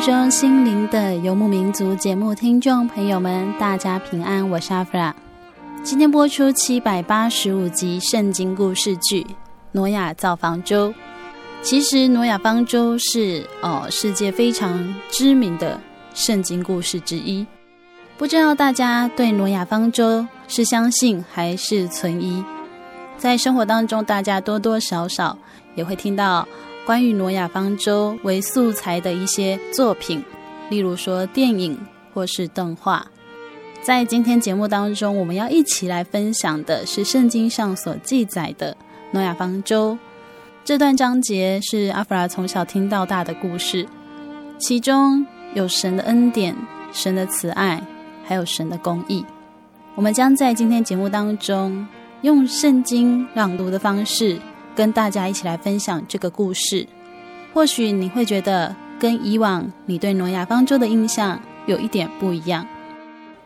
中，心灵的游牧民族节目听众朋友们，大家平安，我是阿弗拉。今天播出七百八十五集圣经故事剧《挪亚造方舟》。其实，挪亚方舟是哦世界非常知名的圣经故事之一。不知道大家对挪亚方舟是相信还是存疑？在生活当中，大家多多少少也会听到。关于挪亚方舟为素材的一些作品，例如说电影或是动画。在今天节目当中，我们要一起来分享的是圣经上所记载的挪亚方舟。这段章节是阿弗拉从小听到大的故事，其中有神的恩典、神的慈爱，还有神的公义。我们将在今天节目当中用圣经朗读的方式。跟大家一起来分享这个故事，或许你会觉得跟以往你对挪亚方舟的印象有一点不一样，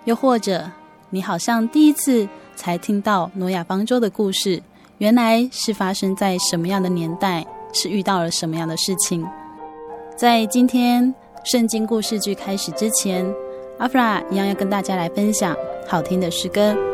又或者你好像第一次才听到挪亚方舟的故事，原来是发生在什么样的年代，是遇到了什么样的事情。在今天圣经故事剧开始之前，阿弗拉一样要跟大家来分享好听的诗歌。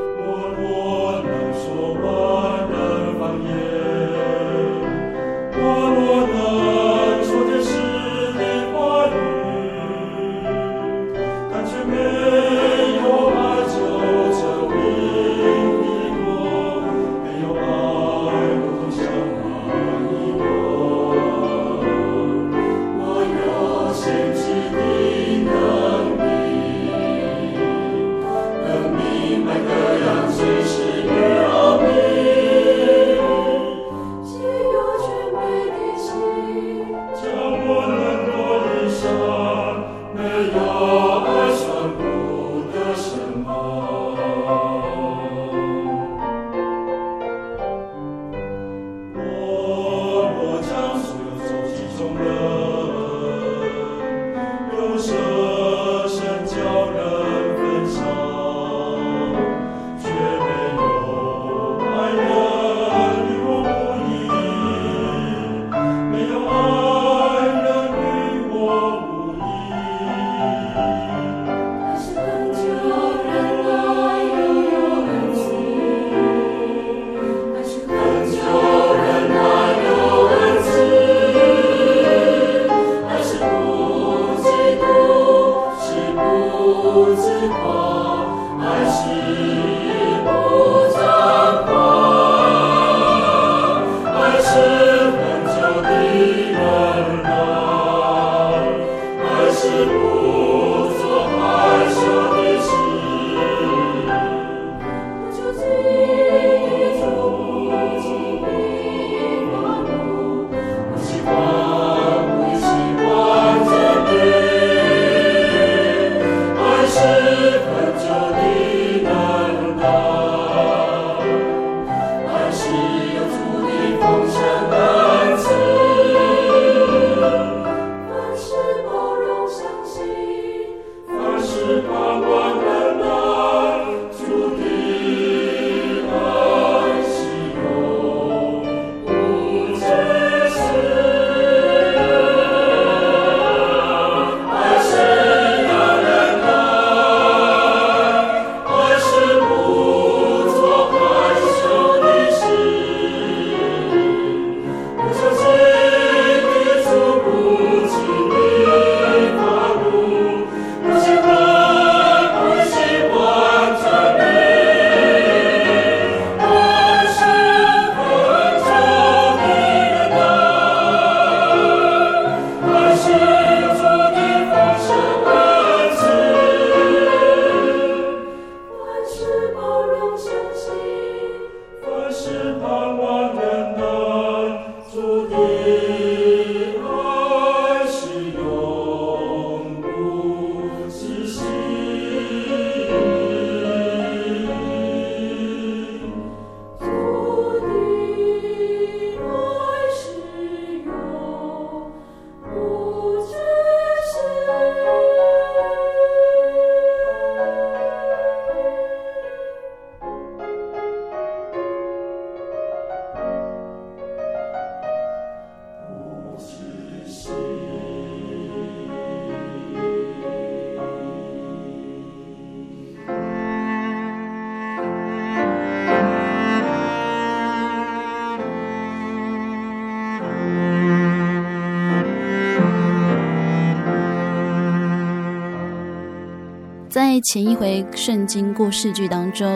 前一回圣经故事剧当中，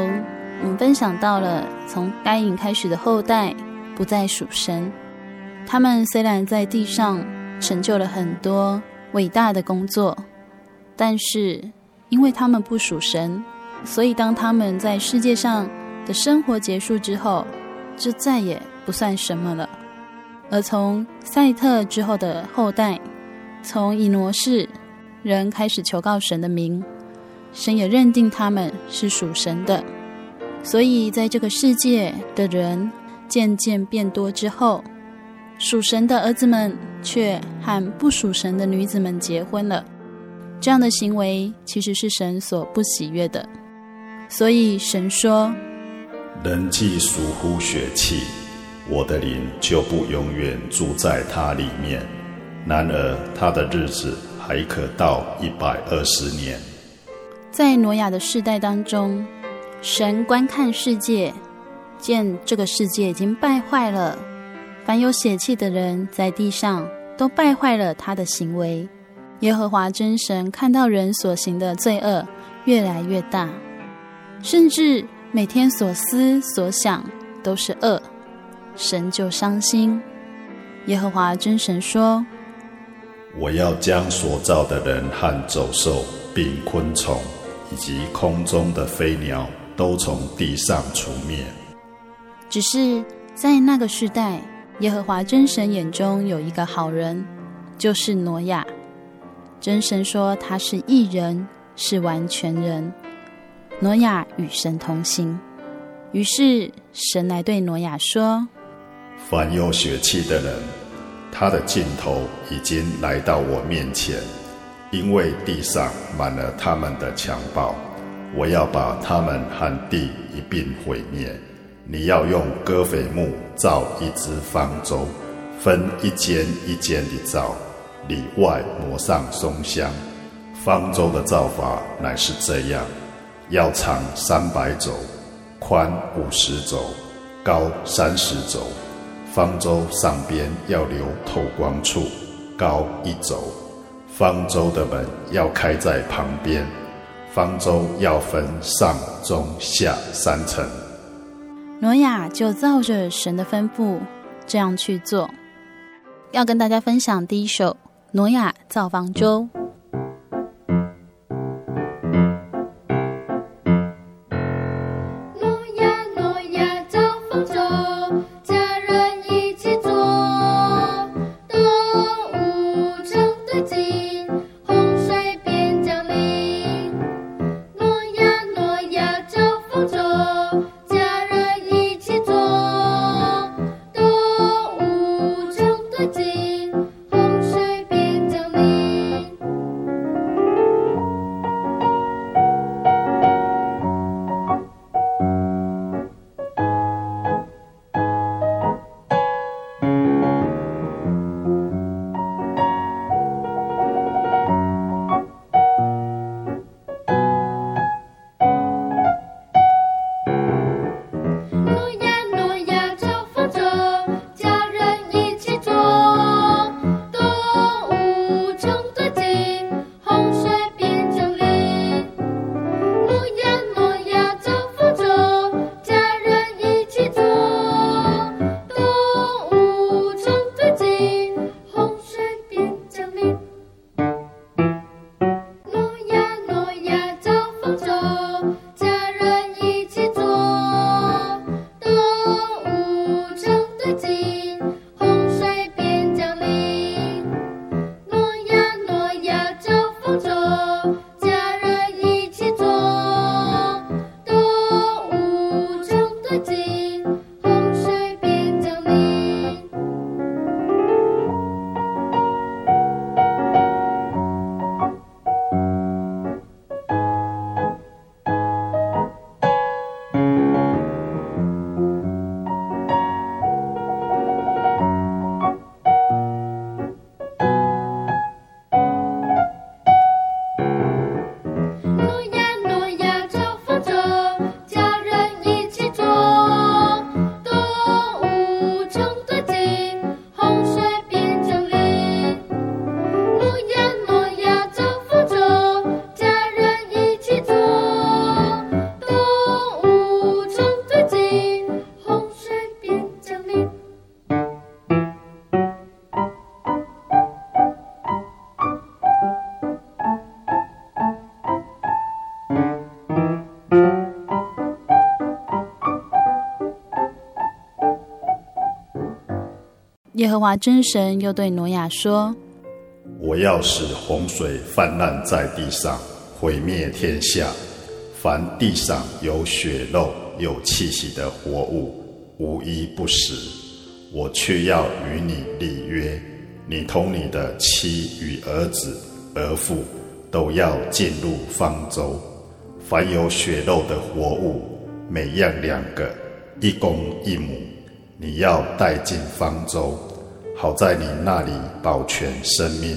我们分享到了从该隐开始的后代不再属神。他们虽然在地上成就了很多伟大的工作，但是因为他们不属神，所以当他们在世界上的生活结束之后，就再也不算什么了。而从赛特之后的后代，从以挪士人开始求告神的名。神也认定他们是属神的，所以在这个世界的人渐渐变多之后，属神的儿子们却和不属神的女子们结婚了。这样的行为其实是神所不喜悦的。所以神说：“人既属乎血气，我的灵就不永远住在他里面。然而他的日子还可到一百二十年。”在挪亚的世代当中，神观看世界，见这个世界已经败坏了，凡有血气的人在地上都败坏了他的行为。耶和华真神看到人所行的罪恶越来越大，甚至每天所思所想都是恶，神就伤心。耶和华真神说：“我要将所造的人和走兽，并昆虫。”以及空中的飞鸟都从地上除灭。只是在那个时代，耶和华真神眼中有一个好人，就是挪亚。真神说他是义人，是完全人。挪亚与神同行。于是神来对挪亚说：“凡有血气的人，他的尽头已经来到我面前。”因为地上满了他们的强暴，我要把他们和地一并毁灭。你要用戈斐木造一只方舟，分一间一间的造，里外抹上松香。方舟的造法乃是这样：要长三百肘，宽五十肘，高三十肘。方舟上边要留透光处，高一肘。方舟的门要开在旁边，方舟要分上中下三层。挪亚就照着神的吩咐这样去做。要跟大家分享第一首挪亚造方舟。华真神又对挪亚说：“我要使洪水泛滥在地上，毁灭天下。凡地上有血肉、有气息的活物，无一不死。我却要与你立约，你同你的妻与儿子、儿妇都要进入方舟。凡有血肉的活物，每样两个，一公一母。”你要带进方舟，好在你那里保全生命。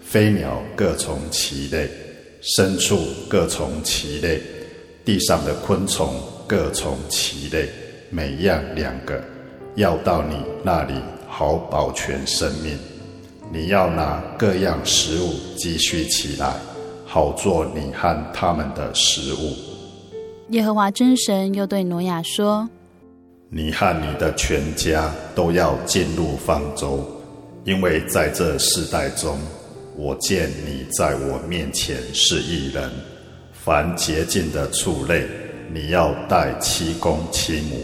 飞鸟各从其类，牲畜各从其类，地上的昆虫各从其类，每样两个，要到你那里好保全生命。你要拿各样食物积蓄起来，好做你和他们的食物。耶和华真神又对挪亚说。你和你的全家都要进入方舟，因为在这世代中，我见你在我面前是一人。凡洁净的畜类，你要带七公七母；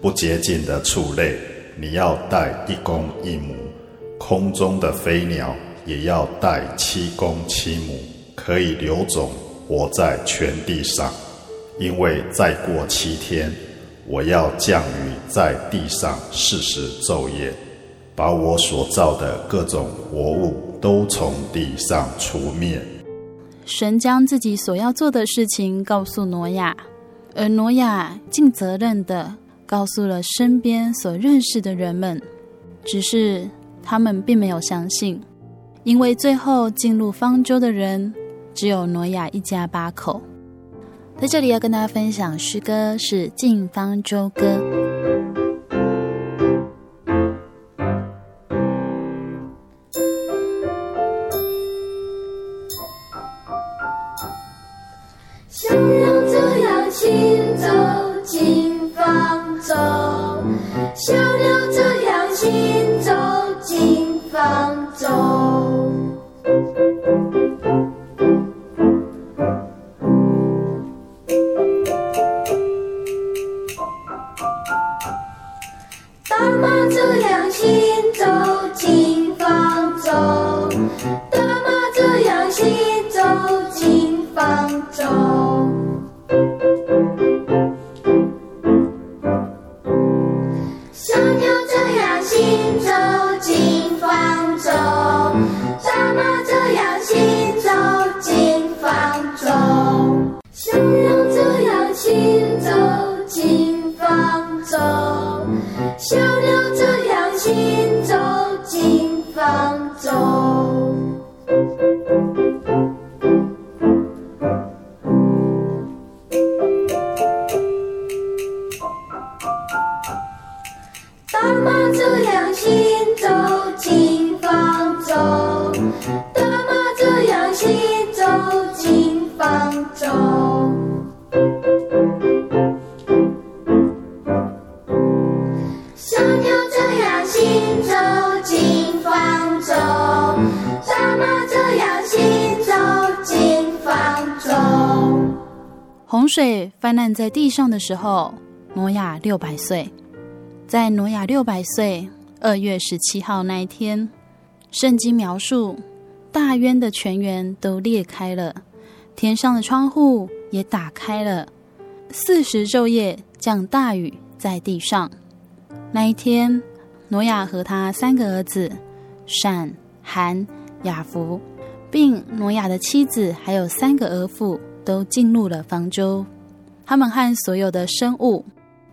不洁净的畜类，你要带一公一母。空中的飞鸟也要带七公七母，可以留种，活在全地上。因为再过七天。我要降雨在地上四十昼夜，把我所造的各种活物都从地上除灭。神将自己所要做的事情告诉挪亚，而挪亚尽责任的告诉了身边所认识的人们，只是他们并没有相信，因为最后进入方舟的人只有挪亚一家八口。在这里要跟大家分享诗歌，是《静方舟歌》。在地上的时候，挪亚六百岁。在挪亚六百岁二月十七号那一天，圣经描述大渊的泉源都裂开了，天上的窗户也打开了，四十昼夜降大雨在地上。那一天，挪亚和他三个儿子闪、含、雅弗，并挪亚的妻子还有三个儿妇。都进入了方舟，他们和所有的生物，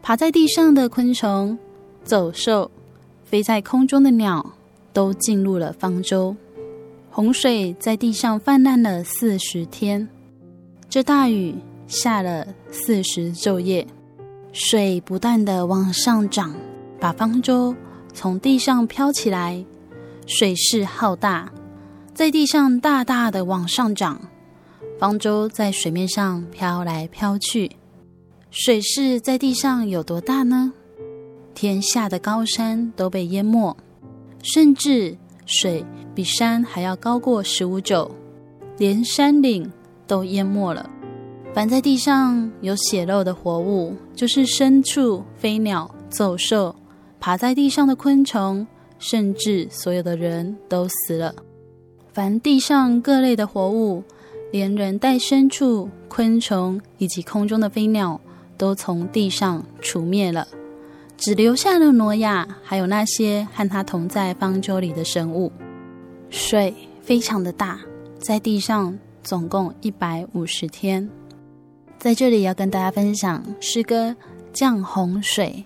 爬在地上的昆虫、走兽、飞在空中的鸟，都进入了方舟。洪水在地上泛滥了四十天，这大雨下了四十昼夜，水不断地往上涨，把方舟从地上飘起来，水势浩大，在地上大大的往上涨。方舟在水面上飘来飘去，水势在地上有多大呢？天下的高山都被淹没，甚至水比山还要高过十五肘，连山岭都淹没了。凡在地上有血肉的活物，就是牲畜、飞鸟、走兽，爬在地上的昆虫、甚至所有的人都死了。凡地上各类的活物，连人带牲畜、昆虫以及空中的飞鸟，都从地上除灭了，只留下了挪亚，还有那些和他同在方舟里的生物。水非常的大，在地上总共一百五十天。在这里要跟大家分享诗歌《降洪水》。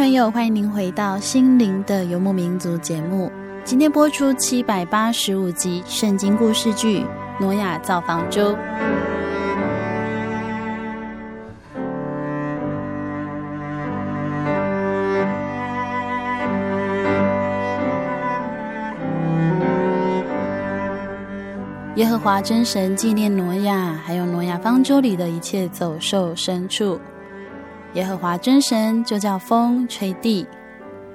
朋友，欢迎您回到《心灵的游牧民族》节目。今天播出七百八十五集圣经故事剧《挪亚造方舟》。耶和华真神纪念挪亚，还有挪亚方舟里的一切走兽、牲畜。耶和华真神就叫风吹地，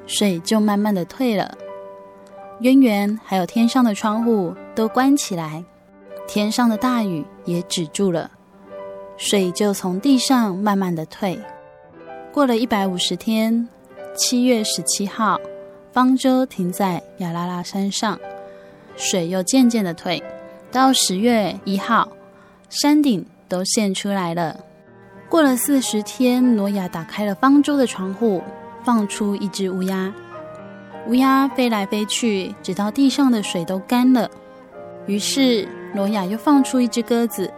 水就慢慢的退了。渊源还有天上的窗户都关起来，天上的大雨也止住了，水就从地上慢慢的退。过了一百五十天，七月十七号，方舟停在亚拉拉山上，水又渐渐的退。到十月一号，山顶都现出来了。过了四十天，挪亚打开了方舟的窗户，放出一只乌鸦。乌鸦飞来飞去，直到地上的水都干了。于是挪亚又放出一只鸽子，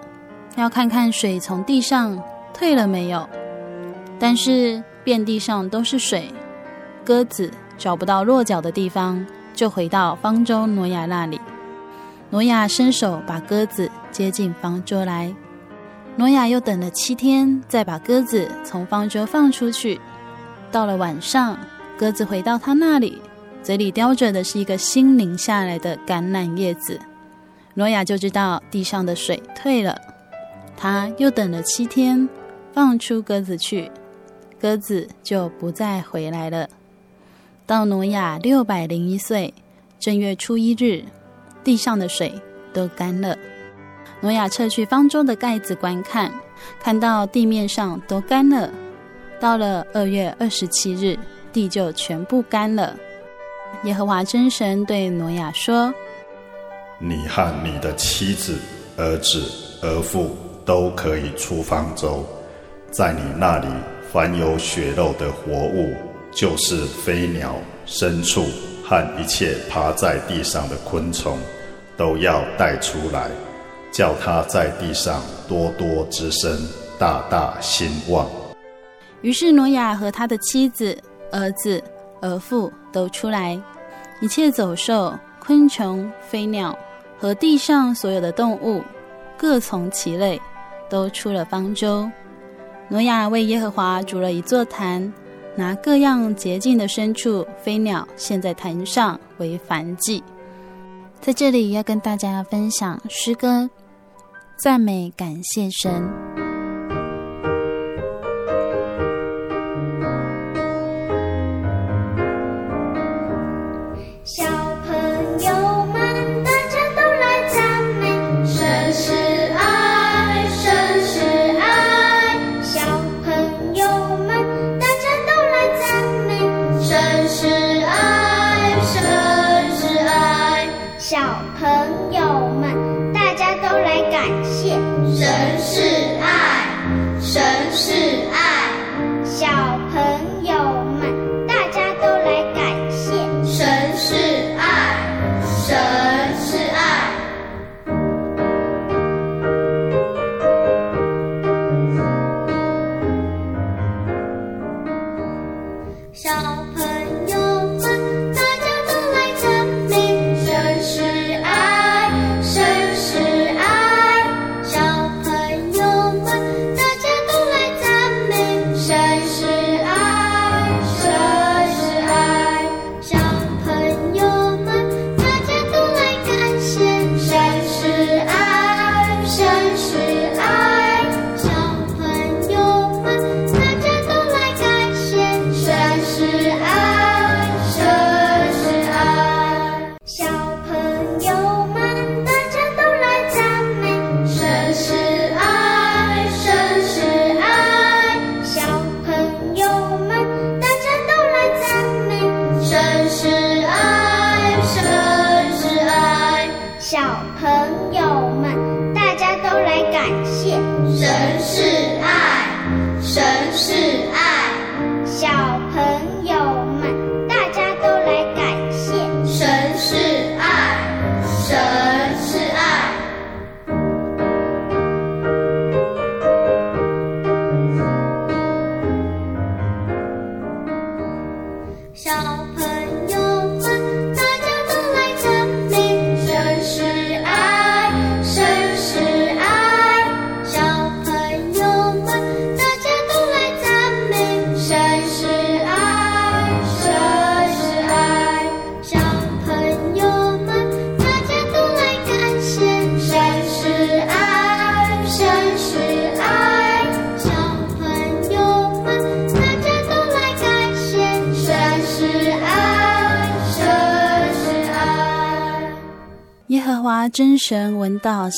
要看看水从地上退了没有。但是遍地上都是水，鸽子找不到落脚的地方，就回到方舟挪亚那里。挪亚伸手把鸽子接进方舟来。挪亚又等了七天，再把鸽子从方舟放出去。到了晚上，鸽子回到他那里，嘴里叼着的是一个新淋下来的橄榄叶子。挪亚就知道地上的水退了。他又等了七天，放出鸽子去，鸽子就不再回来了。到挪亚六百零一岁正月初一日。地上的水都干了，挪亚撤去方舟的盖子观看，看到地面上都干了。到了二月二十七日，地就全部干了。耶和华真神对挪亚说：“你和你的妻子、儿子、儿妇都可以出方舟，在你那里凡有血肉的活物，就是飞鸟、牲畜和一切爬在地上的昆虫。”都要带出来，叫他在地上多多滋生，大大兴旺。于是挪亚和他的妻子、儿子、儿妇都出来，一切走兽、昆虫、飞鸟和地上所有的动物，各从其类，都出了方舟。挪亚为耶和华筑了一座坛，拿各样洁净的牲畜、飞鸟献在坛上为燔祭。在这里要跟大家分享诗歌，赞美感谢神。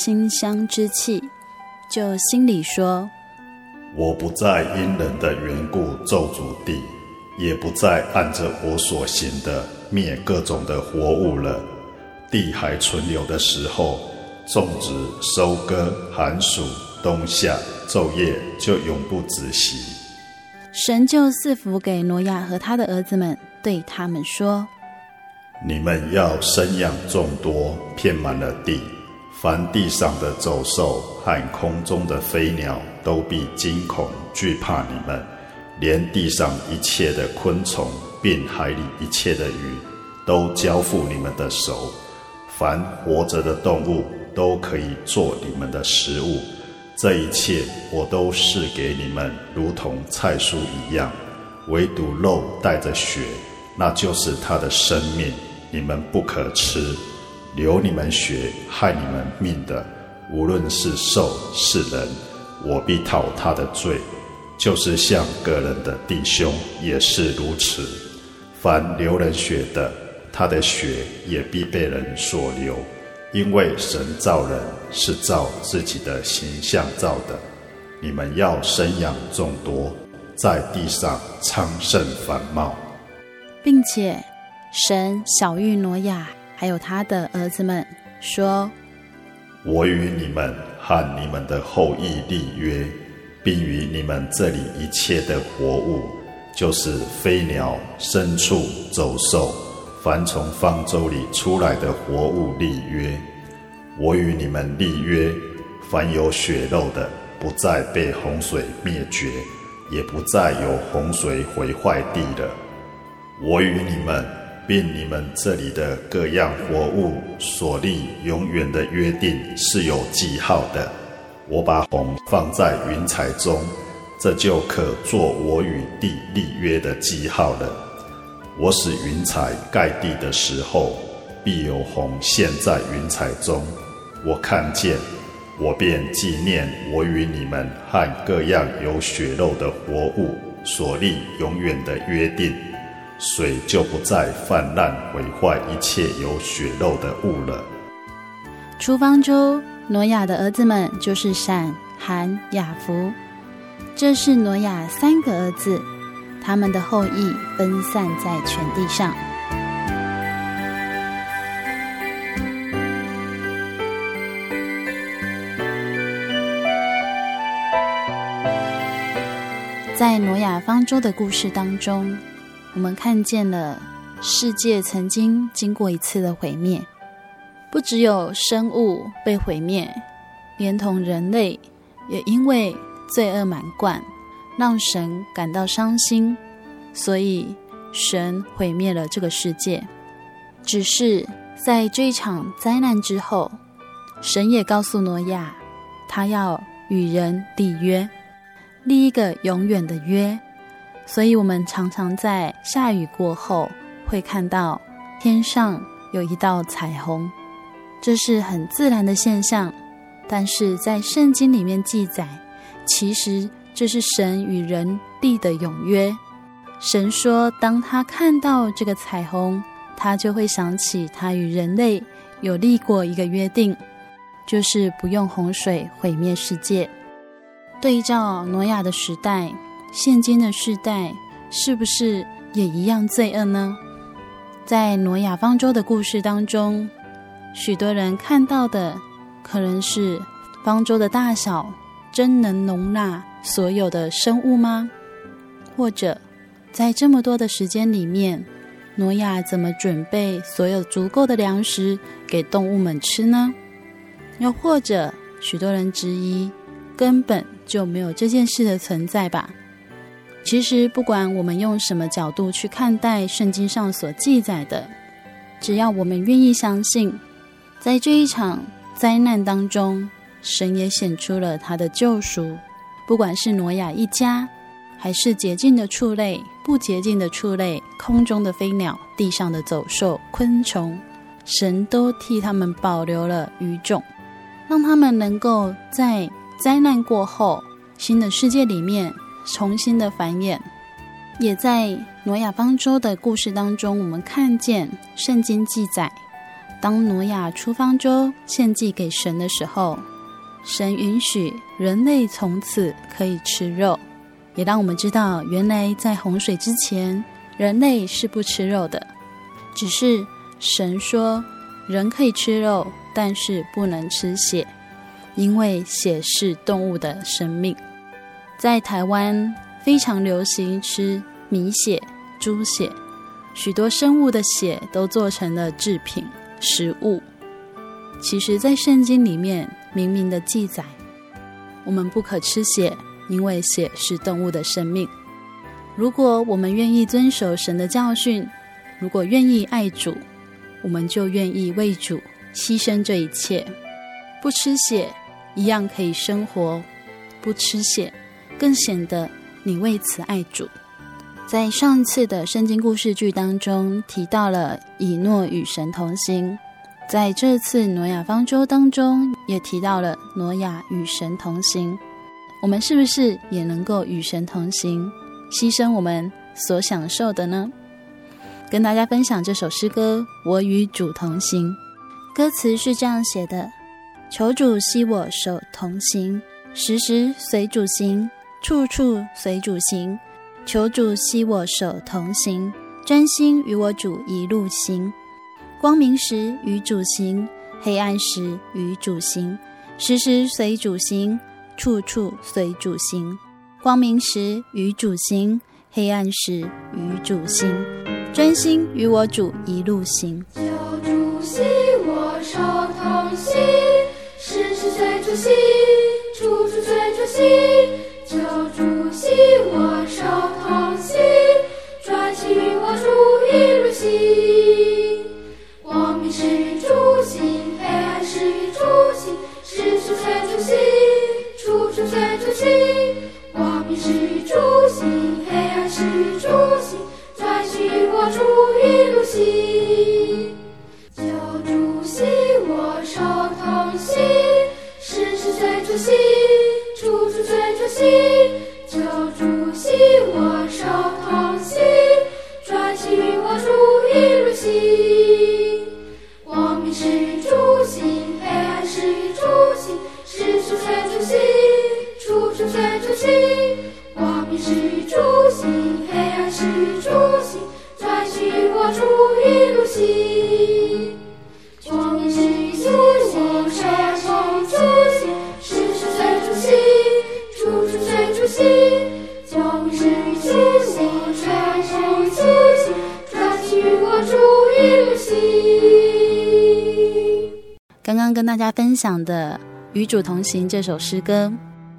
馨香之气，就心里说：“我不再因人的缘故咒诅地，也不再按着我所行的灭各种的活物了。地还存留的时候，种植、收割、寒暑、冬夏、昼夜就永不止息。”神就赐福给挪亚和他的儿子们，对他们说。你们要生养众多，遍满了地。凡地上的走兽和空中的飞鸟，都必惊恐惧怕你们；连地上一切的昆虫，并海里一切的鱼，都交付你们的手。凡活着的动物，都可以做你们的食物。这一切我都赐给你们，如同菜蔬一样。唯独肉带着血，那就是它的生命。你们不可吃，流你们血、害你们命的，无论是兽是人，我必讨他的罪。就是像个人的弟兄也是如此。凡流人血的，他的血也必被人所流，因为神造人是照自己的形象造的。你们要生养众多，在地上昌盛繁茂，并且。神晓諭挪亚，还有他的儿子们说：“我与你们和你们的后裔立约，并与你们这里一切的活物，就是飞鸟、牲畜、走兽，凡从方舟里出来的活物立约。我与你们立约，凡有血肉的，不再被洪水灭绝，也不再有洪水毁坏地了。我与你们。”并你们这里的各样活物所立永远的约定是有记号的。我把虹放在云彩中，这就可做我与地立约的记号了。我使云彩盖地的时候，必有虹现在云彩中。我看见，我便纪念我与你们和各样有血肉的活物所立永远的约定。水就不再泛滥毁坏一切有血肉的物了。出方舟，挪亚的儿子们就是闪、含、雅弗，这是挪亚三个儿子，他们的后裔分散在全地上。在挪亚方舟的故事当中。我们看见了世界曾经经过一次的毁灭，不只有生物被毁灭，连同人类也因为罪恶满贯，让神感到伤心，所以神毁灭了这个世界。只是在这一场灾难之后，神也告诉挪亚，他要与人立约，立一个永远的约。所以，我们常常在下雨过后会看到天上有一道彩虹，这是很自然的现象。但是在圣经里面记载，其实这是神与人立的永约。神说，当他看到这个彩虹，他就会想起他与人类有立过一个约定，就是不用洪水毁灭世界。对照挪亚的时代。现今的世代是不是也一样罪恶呢？在挪亚方舟的故事当中，许多人看到的可能是方舟的大小真能容纳所有的生物吗？或者在这么多的时间里面，挪亚怎么准备所有足够的粮食给动物们吃呢？又或者许多人质疑，根本就没有这件事的存在吧？其实，不管我们用什么角度去看待圣经上所记载的，只要我们愿意相信，在这一场灾难当中，神也显出了他的救赎。不管是挪亚一家，还是洁净的畜类、不洁净的畜类、空中的飞鸟、地上的走兽、昆虫，神都替他们保留了余种，让他们能够在灾难过后，新的世界里面。重新的繁衍，也在挪亚方舟的故事当中，我们看见圣经记载，当挪亚出方舟献祭给神的时候，神允许人类从此可以吃肉，也让我们知道，原来在洪水之前，人类是不吃肉的。只是神说，人可以吃肉，但是不能吃血，因为血是动物的生命。在台湾非常流行吃米血、猪血，许多生物的血都做成了制品食物。其实，在圣经里面明明的记载，我们不可吃血，因为血是动物的生命。如果我们愿意遵守神的教训，如果愿意爱主，我们就愿意为主牺牲这一切。不吃血，一样可以生活；不吃血，更显得你为此爱主。在上次的圣经故事剧当中提到了以诺与神同行，在这次挪亚方舟当中也提到了挪亚与神同行。我们是不是也能够与神同行，牺牲我们所享受的呢？跟大家分享这首诗歌《我与主同行》，歌词是这样写的：求主携我手同行，时时随主行，处处随主行。求主携我手同行，专心与我主一路行。光明时与主行，黑暗时与主行，时时随主行，处处随主行。光明时与主行，黑暗时与主行。专心与我主一路行，求主携我手同行，时时随主行，处处随主行。求主携我手同，心与我主一路行。光明时与主行，黑暗时与主行，时时随主行，处处随主行。光明时与主行，黑暗时与主行。专心与我主一路行，求主携我手同行，时时随主行，处处随主行。我手同行，专心与我主一路行。光明时与主行，黑暗是主行，时时随主行，处处随主行。光明时与主行，黑暗时与主行。专心与我主一路行，大家分享的《与主同行》这首诗歌，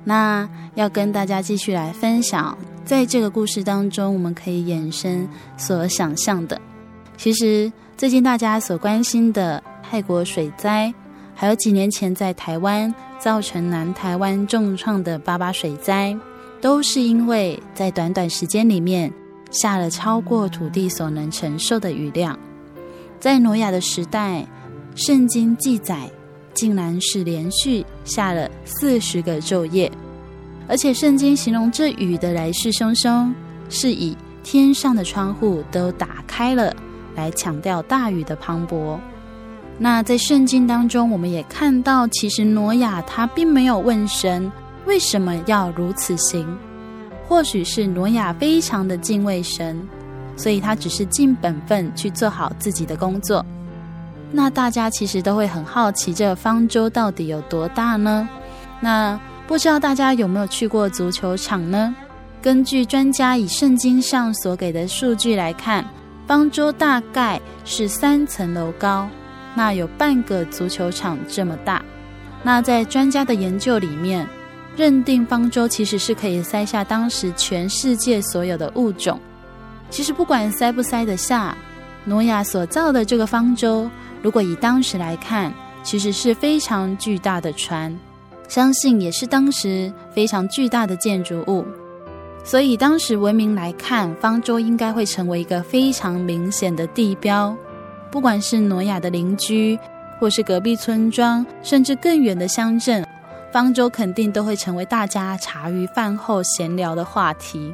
那要跟大家继续来分享。在这个故事当中，我们可以衍生所想象的。其实最近大家所关心的泰国水灾，还有几年前在台湾造成南台湾重创的八八水灾，都是因为在短短时间里面下了超过土地所能承受的雨量。在挪亚的时代，圣经记载，竟然是连续下了四十个昼夜。而且圣经形容这雨的来势汹汹，是以天上的窗户都打开了，来强调大雨的磅礴。那在圣经当中，我们也看到，其实挪亚他并没有问神为什么要如此行，或许是挪亚非常的敬畏神，所以他只是尽本分去做好自己的工作。那大家其实都会很好奇，这方舟到底有多大呢？那不知道大家有没有去过足球场呢？根据专家以圣经上所给的数据来看，方舟大概是三层楼高，那有半个足球场这么大。那在专家的研究里面，认定方舟其实是可以塞下当时全世界所有的物种。其实不管塞不塞得下，挪亚所造的这个方舟，如果以当时来看，其实是非常巨大的船。相信也是当时非常巨大的建筑物，所以当时文明来看，方舟应该会成为一个非常明显的地标。不管是挪亚的邻居，或是隔壁村庄，甚至更远的乡镇，方舟肯定都会成为大家茶余饭后闲聊的话题。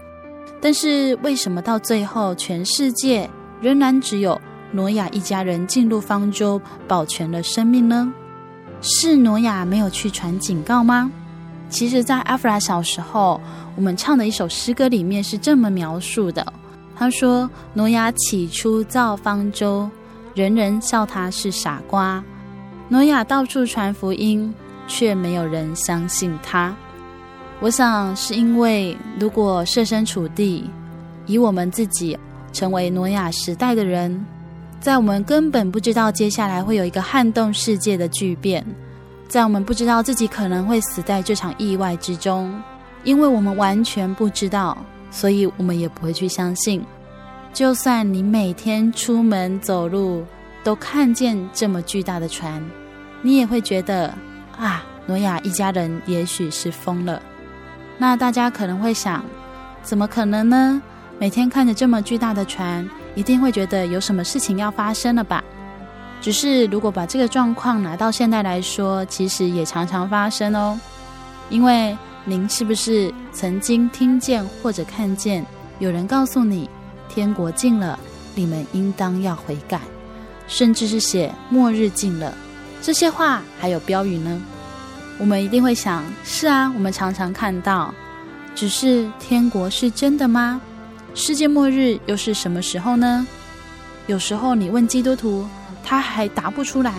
但是为什么到最后，全世界仍然只有挪亚一家人进入方舟，保全了生命呢？是挪亚没有去传警告吗？其实，在阿弗拉小时候，我们唱的一首诗歌里面是这么描述的：他说，挪亚起初造方舟，人人笑他是傻瓜。挪亚到处传福音，却没有人相信他。我想是因为，如果设身处地，以我们自己成为挪亚时代的人，在我们根本不知道接下来会有一个撼动世界的巨变，在我们不知道自己可能会死在这场意外之中，因为我们完全不知道，所以我们也不会去相信。就算你每天出门走路都看见这么巨大的船，你也会觉得啊，诺亚一家人也许是疯了。那大家可能会想，怎么可能呢？每天看着这么巨大的船，一定会觉得有什么事情要发生了吧？只是如果把这个状况拿到现代来说，其实也常常发生哦。因为您是不是曾经听见或者看见有人告诉你，天国近了，你们应当要悔改，甚至是写末日近了这些话，还有标语呢？我们一定会想：是啊，我们常常看到，只是天国是真的吗？世界末日又是什么时候呢？有时候你问基督徒，他还答不出来，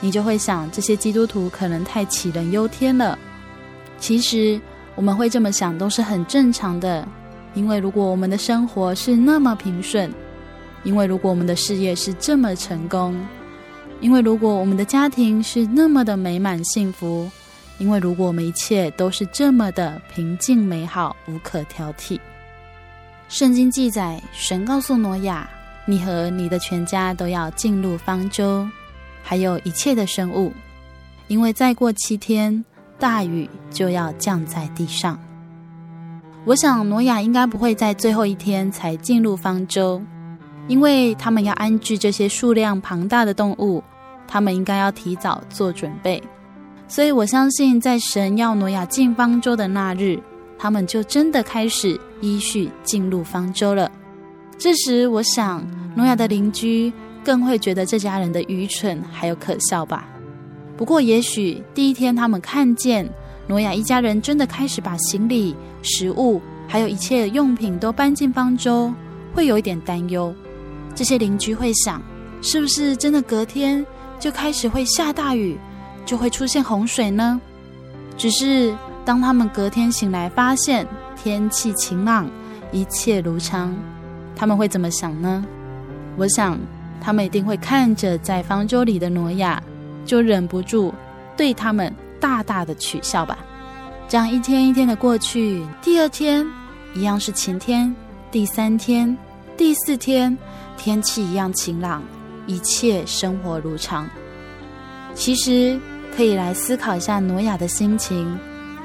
你就会想，这些基督徒可能太杞人忧天了。其实我们会这么想都是很正常的，因为如果我们的生活是那么平顺，因为如果我们的事业是这么成功，因为如果我们的家庭是那么的美满幸福，因为如果我们一切都是这么的平静美好，无可挑剔。圣经记载，神告诉挪亚：“你和你的全家都要进入方舟，还有一切的生物，因为再过七天，大雨就要降在地上。”我想，挪亚应该不会在最后一天才进入方舟，因为他们要安置这些数量庞大的动物，他们应该要提早做准备。所以我相信，在神要挪亚进方舟的那日，他们就真的开始依序进入方舟了。这时，我想挪亚的邻居更会觉得这家人的愚蠢还有可笑吧。不过，也许第一天他们看见挪亚一家人真的开始把行李、食物还有一切用品都搬进方舟，会有一点担忧。这些邻居会想，是不是真的隔天就开始会下大雨，就会出现洪水呢？只是。当他们隔天醒来，发现天气晴朗，一切如常，他们会怎么想呢？我想，他们一定会看着在方舟里的挪亚，就忍不住对他们大大的取笑吧。这样一天一天的过去，第二天一样是晴天，第三天、第四天天气一样晴朗，一切生活如常。其实可以来思考一下挪亚的心情。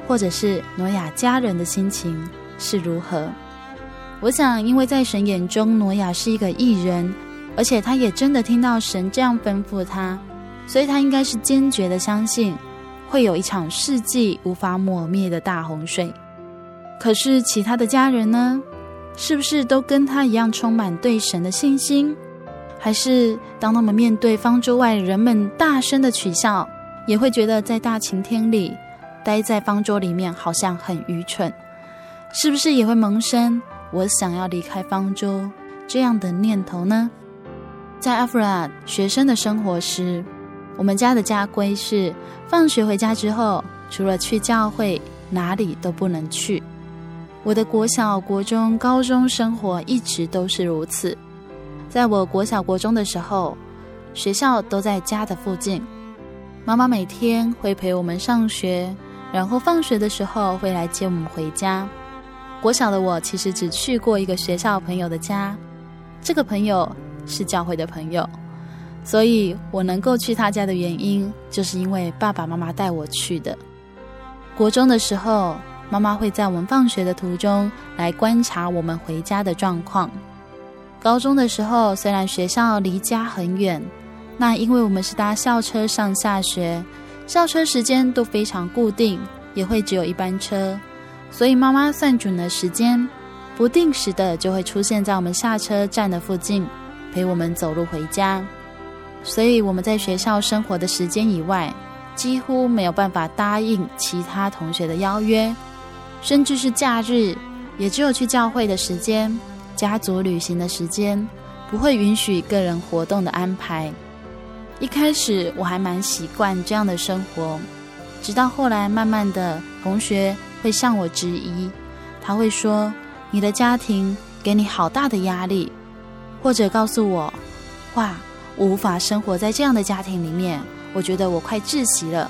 或者是挪亚家人的心情是如何？我想，因为在神眼中，挪亚是一个异人，而且他也真的听到神这样吩咐他，所以他应该是坚决的相信会有一场世纪无法抹灭的大洪水。可是其他的家人呢？是不是都跟他一样充满对神的信心？还是当他们面对方舟外人们大声的取笑，也会觉得在大晴天里？待在方舟里面好像很愚蠢，是不是也会萌生我想要离开方舟这样的念头呢？在阿弗拉学生的生活时，我们家的家规是放学回家之后，除了去教会，哪里都不能去。我的国小、国中、高中生活一直都是如此。在我国小、国中的时候，学校都在家的附近，妈妈每天会陪我们上学。然后放学的时候会来接我们回家。国小的我其实只去过一个学校朋友的家，这个朋友是教会的朋友，所以我能够去他家的原因，就是因为爸爸妈妈带我去的。国中的时候，妈妈会在我们放学的途中来观察我们回家的状况。高中的时候，虽然学校离家很远，那因为我们是搭校车上下学。校车时间都非常固定，也会只有一班车，所以妈妈算准了时间，不定时的就会出现在我们下车站的附近，陪我们走路回家。所以我们在学校生活的时间以外，几乎没有办法答应其他同学的邀约，甚至是假日，也只有去教会的时间、家族旅行的时间，不会允许个人活动的安排。一开始我还蛮习惯这样的生活，直到后来慢慢的，同学会向我质疑，他会说：“你的家庭给你好大的压力。”或者告诉我：“哇。”我无法生活在这样的家庭里面，我觉得我快窒息了。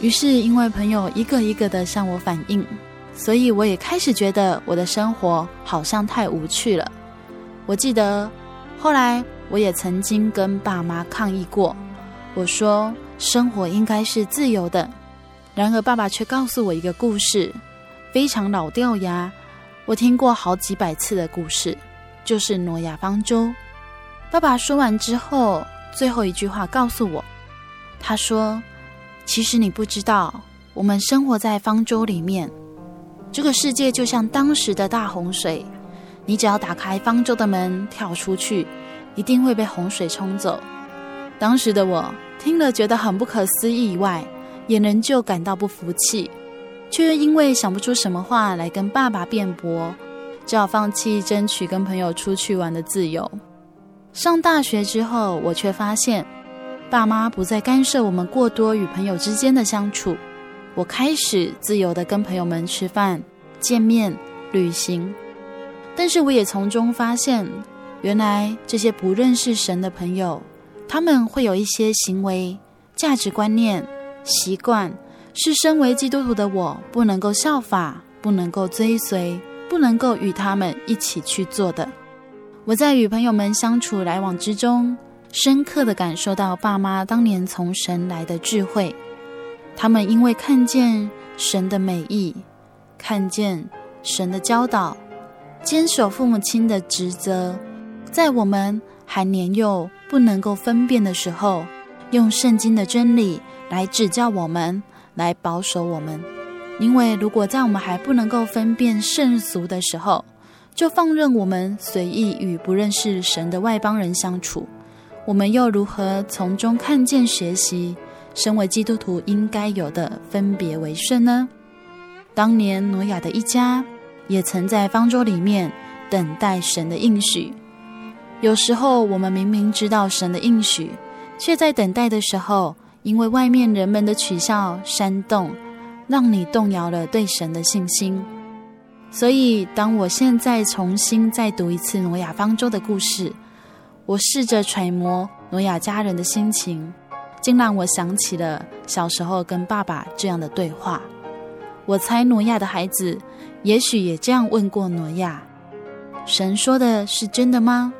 于是，因为朋友一个一个的向我反映，所以我也开始觉得我的生活好像太无趣了。我记得后来我也曾经跟爸妈抗议过，我说生活应该是自由的。然而，爸爸却告诉我一个故事，非常老掉牙，我听过好几百次的故事，就是挪亚方舟。爸爸说完之后，最后一句话告诉我：“他说，其实你不知道，我们生活在方舟里面。这个世界就像当时的大洪水，你只要打开方舟的门跳出去，一定会被洪水冲走。当时的我听了觉得很不可思议，以外也仍旧感到不服气，却因为想不出什么话来跟爸爸辩驳，只好放弃争取跟朋友出去玩的自由。”上大学之后，我却发现，爸妈不再干涉我们过多与朋友之间的相处。我开始自由地跟朋友们吃饭、见面、旅行。但是，我也从中发现，原来这些不认识神的朋友，他们会有一些行为、价值观念、习惯，是身为基督徒的我不能够效法、不能够追随、不能够与他们一起去做的。我在与朋友们相处来往之中，深刻地感受到爸妈当年从神来的智慧。他们因为看见神的美意，看见神的教导，坚守父母亲的职责，在我们还年幼不能够分辨的时候，用圣经的真理来指教我们，来保守我们。因为如果在我们还不能够分辨圣俗的时候，就放任我们随意与不认识神的外邦人相处，我们又如何从中看见学习身为基督徒应该有的分别为圣呢？当年挪亚的一家也曾在方舟里面等待神的应许。有时候我们明明知道神的应许，却在等待的时候，因为外面人们的取笑、煽动，让你动摇了对神的信心。所以，当我现在重新再读一次挪亚方舟的故事，我试着揣摩挪亚家人的心情，竟让我想起了小时候跟爸爸这样的对话。我猜挪亚的孩子也许也这样问过挪亚：神说的是真的吗？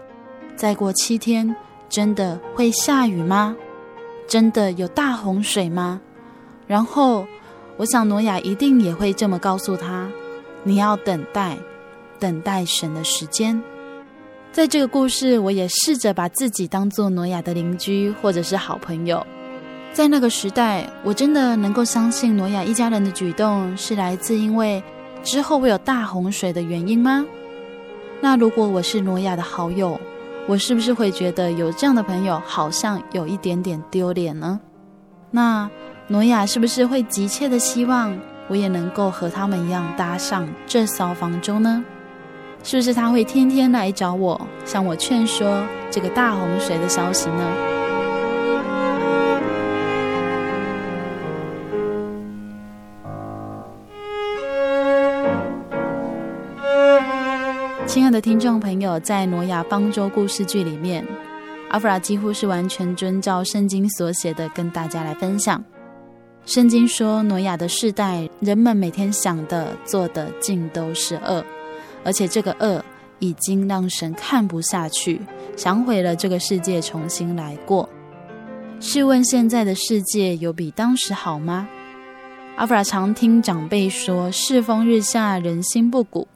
再过七天，真的会下雨吗？真的有大洪水吗？然后，我想挪亚一定也会这么告诉他。你要等待，等待神的时间。在这个故事，我也试着把自己当做挪亚的邻居或者是好朋友。在那个时代，我真的能够相信挪亚一家人的举动是来自因为之后会有大洪水的原因吗？那如果我是挪亚的好友，我是不是会觉得有这样的朋友好像有一点点丢脸呢？那诺亚是不是会急切的希望？我也能够和他们一样搭上这艘方舟呢？是不是他会天天来找我，向我劝说这个大洪水的消息呢？的听众朋友，在挪亚方舟故事剧里面，阿弗拉几乎是完全遵照圣经所写的，跟大家来分享。圣经说，挪亚的世代，人们每天想的、做的，尽都是恶，而且这个恶已经让神看不下去，想毁了这个世界，重新来过。试问现在的世界有比当时好吗？阿弗拉常听长辈说，世风日下，人心不古。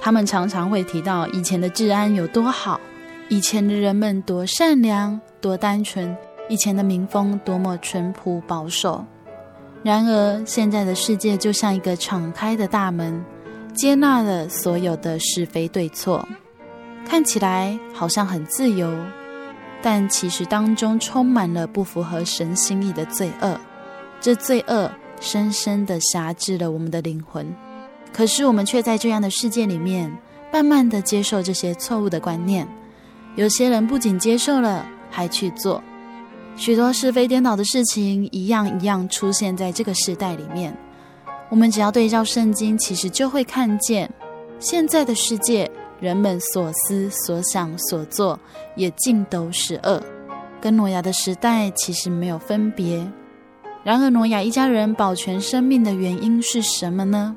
他们常常会提到以前的治安有多好，以前的人们多善良、多单纯，以前的民风多么淳朴保守。然而，现在的世界就像一个敞开的大门，接纳了所有的是非对错。看起来好像很自由，但其实当中充满了不符合神心意的罪恶。这罪恶深深地辖制了我们的灵魂。可是我们却在这样的世界里面，慢慢的接受这些错误的观念。有些人不仅接受了，还去做许多是非颠倒的事情，一样一样出现在这个时代里面。我们只要对照圣经，其实就会看见现在的世界。人们所思所想所做，也尽都是恶，跟挪亚的时代其实没有分别。然而，挪亚一家人保全生命的原因是什么呢？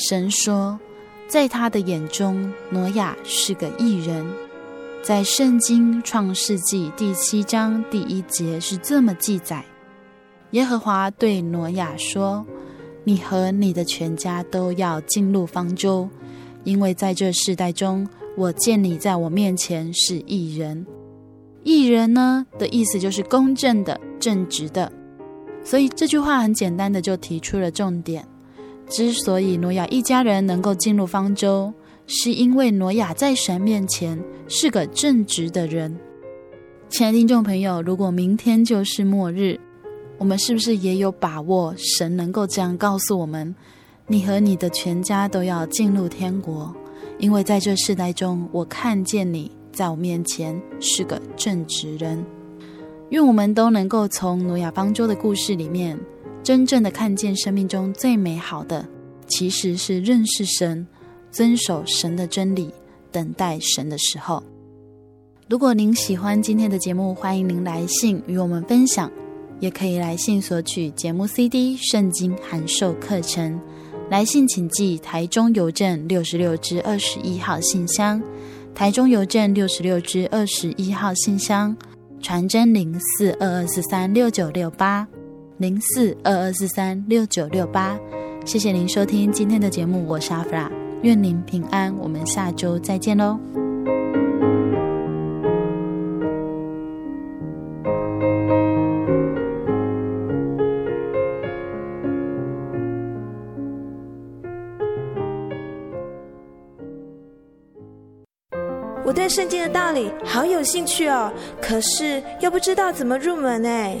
神说，在他的眼中，挪亚是个异人。在圣经创世纪第七章第一节是这么记载：耶和华对挪亚说：“你和你的全家都要进入方舟。”因为在这世代中，我见你在我面前是异人。异人呢的意思就是公正的、正直的。所以这句话很简单的就提出了重点。之所以挪亚一家人能够进入方舟，是因为挪亚在神面前是个正直的人。亲爱的听众朋友，如果明天就是末日，我们是不是也有把握神能够这样告诉我们？你和你的全家都要进入天国，因为在这世代中，我看见你在我面前是个正直人。愿我们都能够从挪亚方舟的故事里面，真正的看见生命中最美好的，其实是认识神、遵守神的真理、等待神的时候。如果您喜欢今天的节目，欢迎您来信与我们分享，也可以来信索取节目 CD、圣经函授课程。来信请寄台中邮政六十六支二十一号信箱，台中邮政六十六支二十一号信箱，传真零四二二四三六九六八零四二二四三六九六八。谢谢您收听今天的节目，我是阿弗拉，愿您平安，我们下周再见喽。我对圣经的道理好有兴趣哦，可是又不知道怎么入门哎。